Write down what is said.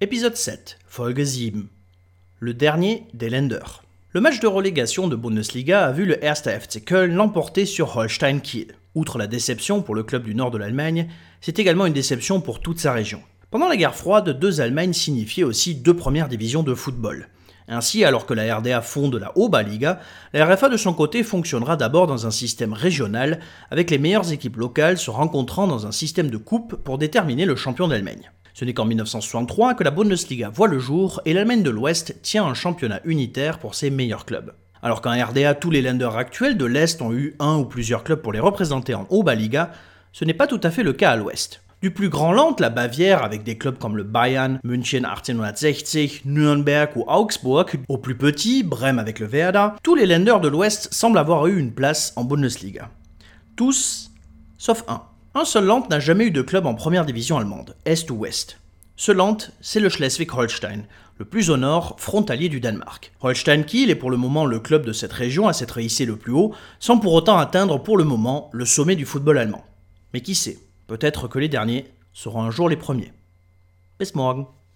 Épisode 7, Folge 7. Le dernier des Länder. Le match de relégation de Bundesliga a vu le 1. FC Köln l'emporter sur Holstein Kiel. Outre la déception pour le club du nord de l'Allemagne, c'est également une déception pour toute sa région. Pendant la guerre froide, deux Allemagnes signifiaient aussi deux premières divisions de football. Ainsi, alors que la RDA fonde la Oberliga, la RFA de son côté fonctionnera d'abord dans un système régional, avec les meilleures équipes locales se rencontrant dans un système de coupe pour déterminer le champion d'Allemagne. Ce n'est qu'en 1963 que la Bundesliga voit le jour et l'Allemagne de l'Ouest tient un championnat unitaire pour ses meilleurs clubs. Alors qu'en RDA, tous les lenders actuels de l'Est ont eu un ou plusieurs clubs pour les représenter en Oberliga, ce n'est pas tout à fait le cas à l'Ouest. Du plus grand land, la Bavière, avec des clubs comme le Bayern, München 1860, Nürnberg ou Augsburg, au plus petit, Brême avec le Werder, tous les lenders de l'Ouest semblent avoir eu une place en Bundesliga. Tous, sauf un. Un seul Land n'a jamais eu de club en première division allemande, Est ou Ouest. Ce Land, c'est le Schleswig-Holstein, le plus au nord, frontalier du Danemark. Holstein Kiel est pour le moment le club de cette région à s'être hissé le plus haut, sans pour autant atteindre pour le moment le sommet du football allemand. Mais qui sait, peut-être que les derniers seront un jour les premiers. Bis morgen.